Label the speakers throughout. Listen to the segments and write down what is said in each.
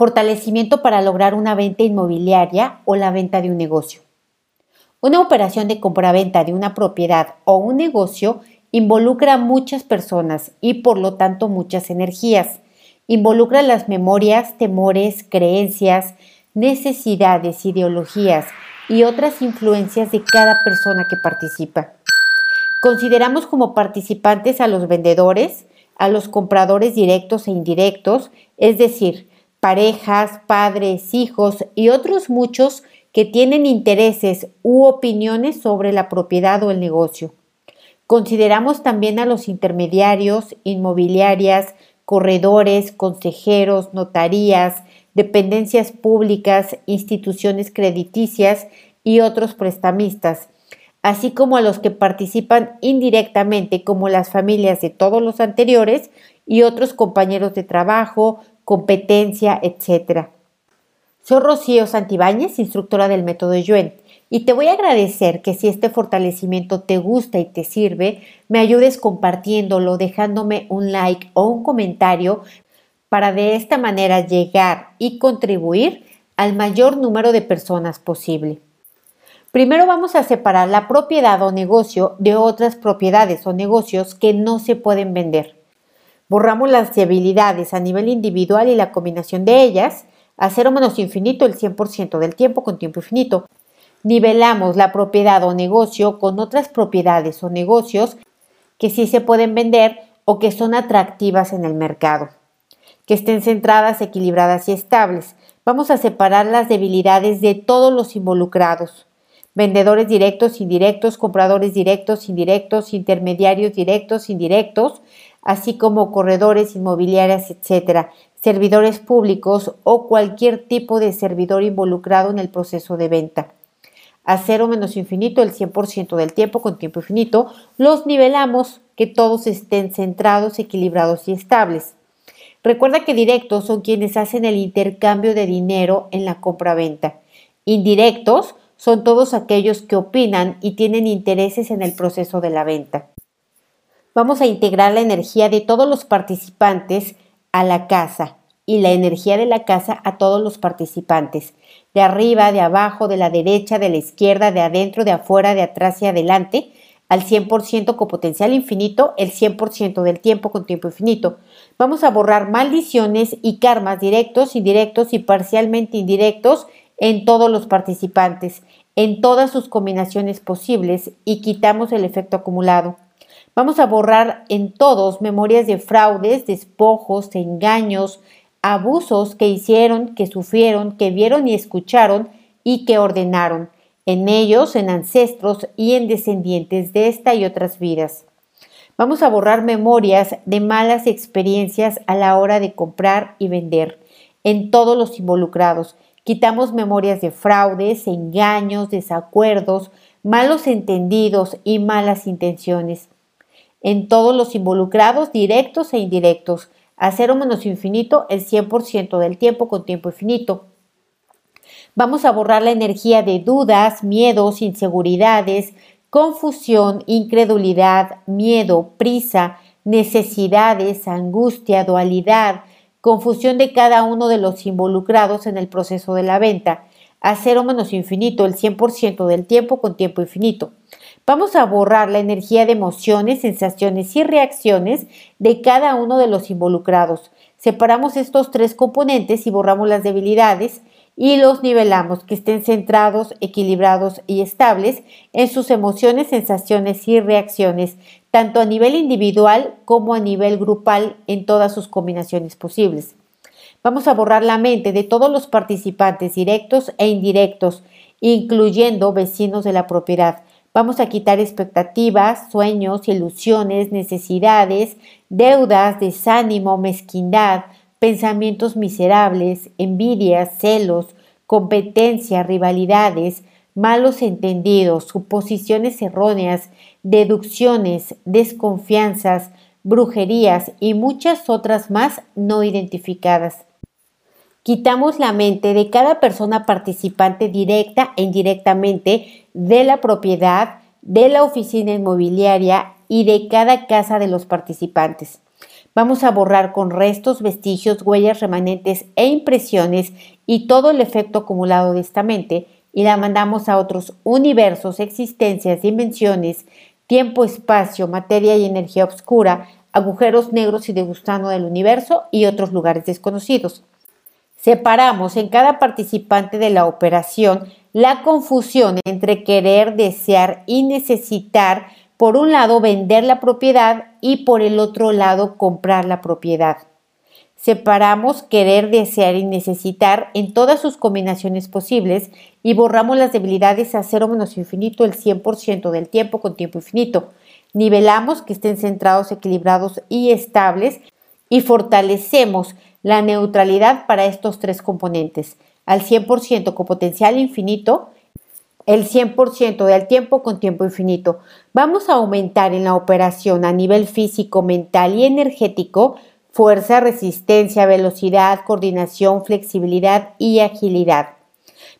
Speaker 1: Fortalecimiento para lograr una venta inmobiliaria o la venta de un negocio. Una operación de compraventa de una propiedad o un negocio involucra a muchas personas y por lo tanto muchas energías. Involucra las memorias, temores, creencias, necesidades, ideologías y otras influencias de cada persona que participa. Consideramos como participantes a los vendedores, a los compradores directos e indirectos, es decir, parejas, padres, hijos y otros muchos que tienen intereses u opiniones sobre la propiedad o el negocio. Consideramos también a los intermediarios, inmobiliarias, corredores, consejeros, notarías, dependencias públicas, instituciones crediticias y otros prestamistas, así como a los que participan indirectamente como las familias de todos los anteriores y otros compañeros de trabajo, competencia, etc. Soy Rocío Santibáñez, instructora del método Yuen, y te voy a agradecer que si este fortalecimiento te gusta y te sirve, me ayudes compartiéndolo, dejándome un like o un comentario para de esta manera llegar y contribuir al mayor número de personas posible. Primero vamos a separar la propiedad o negocio de otras propiedades o negocios que no se pueden vender. Borramos las debilidades a nivel individual y la combinación de ellas, a cero menos infinito el 100% del tiempo con tiempo infinito. Nivelamos la propiedad o negocio con otras propiedades o negocios que sí se pueden vender o que son atractivas en el mercado, que estén centradas, equilibradas y estables. Vamos a separar las debilidades de todos los involucrados vendedores directos, indirectos, compradores directos, indirectos, intermediarios directos, indirectos, así como corredores inmobiliarias, etcétera, servidores públicos o cualquier tipo de servidor involucrado en el proceso de venta. A cero menos infinito el 100% del tiempo con tiempo infinito, los nivelamos que todos estén centrados, equilibrados y estables. Recuerda que directos son quienes hacen el intercambio de dinero en la compra-venta. Indirectos son todos aquellos que opinan y tienen intereses en el proceso de la venta. Vamos a integrar la energía de todos los participantes a la casa y la energía de la casa a todos los participantes, de arriba, de abajo, de la derecha, de la izquierda, de adentro, de afuera, de atrás y adelante, al 100% con potencial infinito, el 100% del tiempo con tiempo infinito. Vamos a borrar maldiciones y karmas directos, indirectos y parcialmente indirectos en todos los participantes, en todas sus combinaciones posibles y quitamos el efecto acumulado. Vamos a borrar en todos memorias de fraudes, despojos, engaños, abusos que hicieron, que sufrieron, que vieron y escucharon y que ordenaron, en ellos, en ancestros y en descendientes de esta y otras vidas. Vamos a borrar memorias de malas experiencias a la hora de comprar y vender, en todos los involucrados, Quitamos memorias de fraudes, engaños, desacuerdos, malos entendidos y malas intenciones. En todos los involucrados, directos e indirectos, a cero menos infinito el 100% del tiempo con tiempo infinito. Vamos a borrar la energía de dudas, miedos, inseguridades, confusión, incredulidad, miedo, prisa, necesidades, angustia, dualidad, confusión de cada uno de los involucrados en el proceso de la venta, a cero menos infinito, el 100% del tiempo con tiempo infinito. Vamos a borrar la energía de emociones, sensaciones y reacciones de cada uno de los involucrados. Separamos estos tres componentes y borramos las debilidades y los nivelamos, que estén centrados, equilibrados y estables en sus emociones, sensaciones y reacciones, tanto a nivel individual como a nivel grupal en todas sus combinaciones posibles. Vamos a borrar la mente de todos los participantes directos e indirectos, incluyendo vecinos de la propiedad. Vamos a quitar expectativas, sueños, ilusiones, necesidades, deudas, desánimo, mezquindad, pensamientos miserables, envidias, celos, competencia, rivalidades, malos entendidos, suposiciones erróneas, deducciones, desconfianzas, brujerías y muchas otras más no identificadas. Quitamos la mente de cada persona participante directa e indirectamente de la propiedad, de la oficina inmobiliaria y de cada casa de los participantes. Vamos a borrar con restos, vestigios, huellas remanentes e impresiones y todo el efecto acumulado de esta mente y la mandamos a otros universos, existencias, dimensiones, tiempo, espacio, materia y energía oscura, agujeros negros y de del universo y otros lugares desconocidos. Separamos en cada participante de la operación la confusión entre querer, desear y necesitar, por un lado vender la propiedad y por el otro lado comprar la propiedad. Separamos querer, desear y necesitar en todas sus combinaciones posibles y borramos las debilidades a cero menos infinito el 100% del tiempo con tiempo infinito. Nivelamos que estén centrados, equilibrados y estables y fortalecemos la neutralidad para estos tres componentes, al 100% con potencial infinito, el 100% del tiempo con tiempo infinito. Vamos a aumentar en la operación a nivel físico, mental y energético fuerza, resistencia, velocidad, coordinación, flexibilidad y agilidad.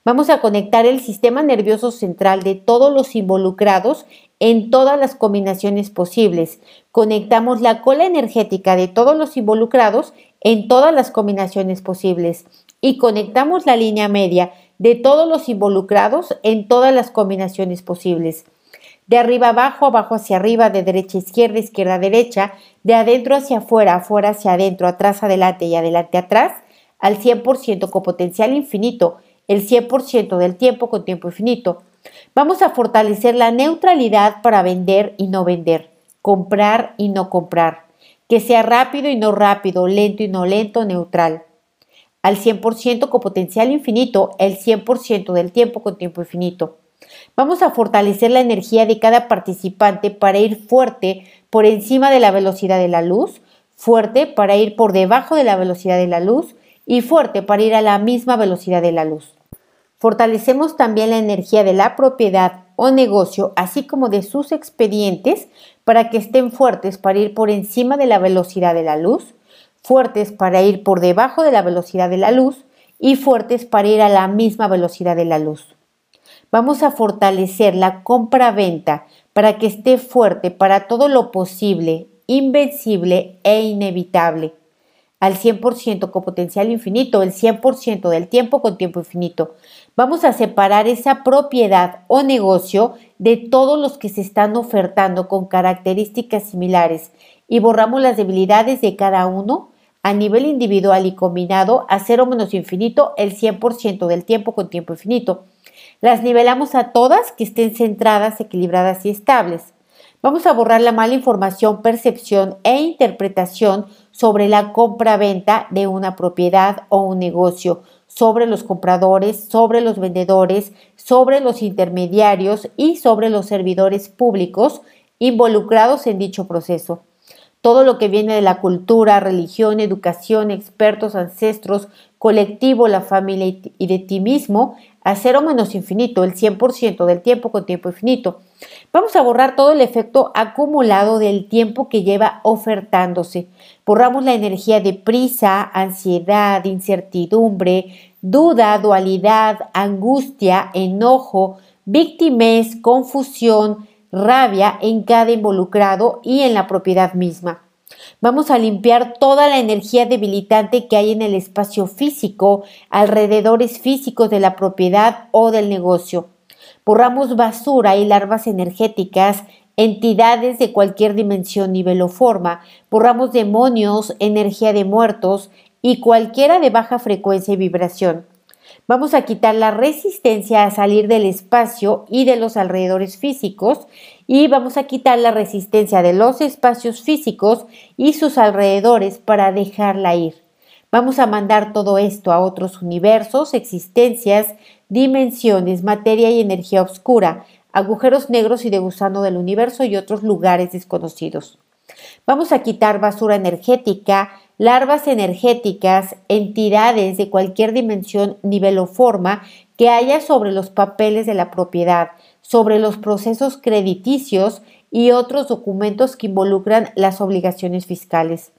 Speaker 1: Vamos a conectar el sistema nervioso central de todos los involucrados en todas las combinaciones posibles. Conectamos la cola energética de todos los involucrados en todas las combinaciones posibles y conectamos la línea media de todos los involucrados en todas las combinaciones posibles. De arriba abajo, abajo hacia arriba, de derecha a izquierda, izquierda a derecha, de adentro hacia afuera, afuera hacia adentro, atrás adelante y adelante atrás, al 100% con potencial infinito, el 100% del tiempo con tiempo infinito. Vamos a fortalecer la neutralidad para vender y no vender, comprar y no comprar que sea rápido y no rápido, lento y no lento, neutral. Al 100% con potencial infinito, el 100% del tiempo con tiempo infinito. Vamos a fortalecer la energía de cada participante para ir fuerte por encima de la velocidad de la luz, fuerte para ir por debajo de la velocidad de la luz y fuerte para ir a la misma velocidad de la luz. Fortalecemos también la energía de la propiedad o negocio, así como de sus expedientes, para que estén fuertes para ir por encima de la velocidad de la luz, fuertes para ir por debajo de la velocidad de la luz y fuertes para ir a la misma velocidad de la luz. Vamos a fortalecer la compra-venta para que esté fuerte para todo lo posible, invencible e inevitable al 100% con potencial infinito, el 100% del tiempo con tiempo infinito. Vamos a separar esa propiedad o negocio de todos los que se están ofertando con características similares y borramos las debilidades de cada uno a nivel individual y combinado a cero menos infinito el 100% del tiempo con tiempo infinito. Las nivelamos a todas que estén centradas, equilibradas y estables. Vamos a borrar la mala información, percepción e interpretación sobre la compra-venta de una propiedad o un negocio, sobre los compradores, sobre los vendedores, sobre los intermediarios y sobre los servidores públicos involucrados en dicho proceso. Todo lo que viene de la cultura, religión, educación, expertos, ancestros, colectivo, la familia y de ti mismo, a cero menos infinito, el 100% del tiempo con tiempo infinito. Vamos a borrar todo el efecto acumulado del tiempo que lleva ofertándose. Borramos la energía de prisa, ansiedad, incertidumbre, duda, dualidad, angustia, enojo, víctimas, confusión, rabia en cada involucrado y en la propiedad misma. Vamos a limpiar toda la energía debilitante que hay en el espacio físico, alrededores físicos de la propiedad o del negocio. Borramos basura y larvas energéticas, entidades de cualquier dimensión, nivel o forma. Borramos demonios, energía de muertos y cualquiera de baja frecuencia y vibración. Vamos a quitar la resistencia a salir del espacio y de los alrededores físicos y vamos a quitar la resistencia de los espacios físicos y sus alrededores para dejarla ir. Vamos a mandar todo esto a otros universos, existencias, dimensiones, materia y energía oscura, agujeros negros y de gusano del universo y otros lugares desconocidos. Vamos a quitar basura energética, larvas energéticas, entidades de cualquier dimensión, nivel o forma que haya sobre los papeles de la propiedad, sobre los procesos crediticios y otros documentos que involucran las obligaciones fiscales.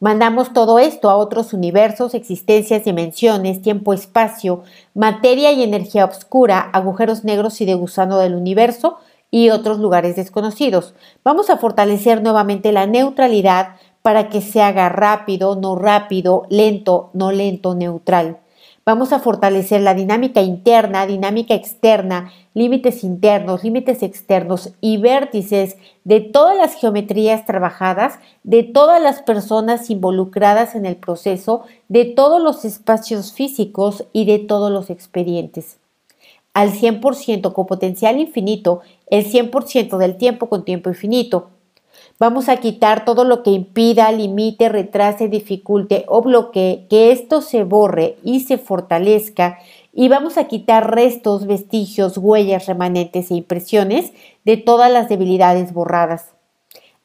Speaker 1: Mandamos todo esto a otros universos, existencias, dimensiones, tiempo, espacio, materia y energía oscura, agujeros negros y de gusano del universo y otros lugares desconocidos. Vamos a fortalecer nuevamente la neutralidad para que se haga rápido, no rápido, lento, no lento, neutral. Vamos a fortalecer la dinámica interna, dinámica externa, límites internos, límites externos y vértices de todas las geometrías trabajadas, de todas las personas involucradas en el proceso, de todos los espacios físicos y de todos los expedientes. Al 100% con potencial infinito, el 100% del tiempo con tiempo infinito, Vamos a quitar todo lo que impida, limite, retrase, dificulte o bloquee, que esto se borre y se fortalezca. Y vamos a quitar restos, vestigios, huellas, remanentes e impresiones de todas las debilidades borradas.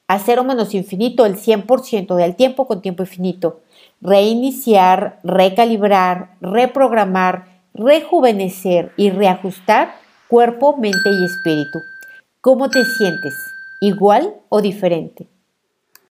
Speaker 1: A cero menos infinito el 100% del tiempo con tiempo infinito. Reiniciar, recalibrar, reprogramar, rejuvenecer y reajustar cuerpo, mente y espíritu. ¿Cómo te sientes? Igual o diferente.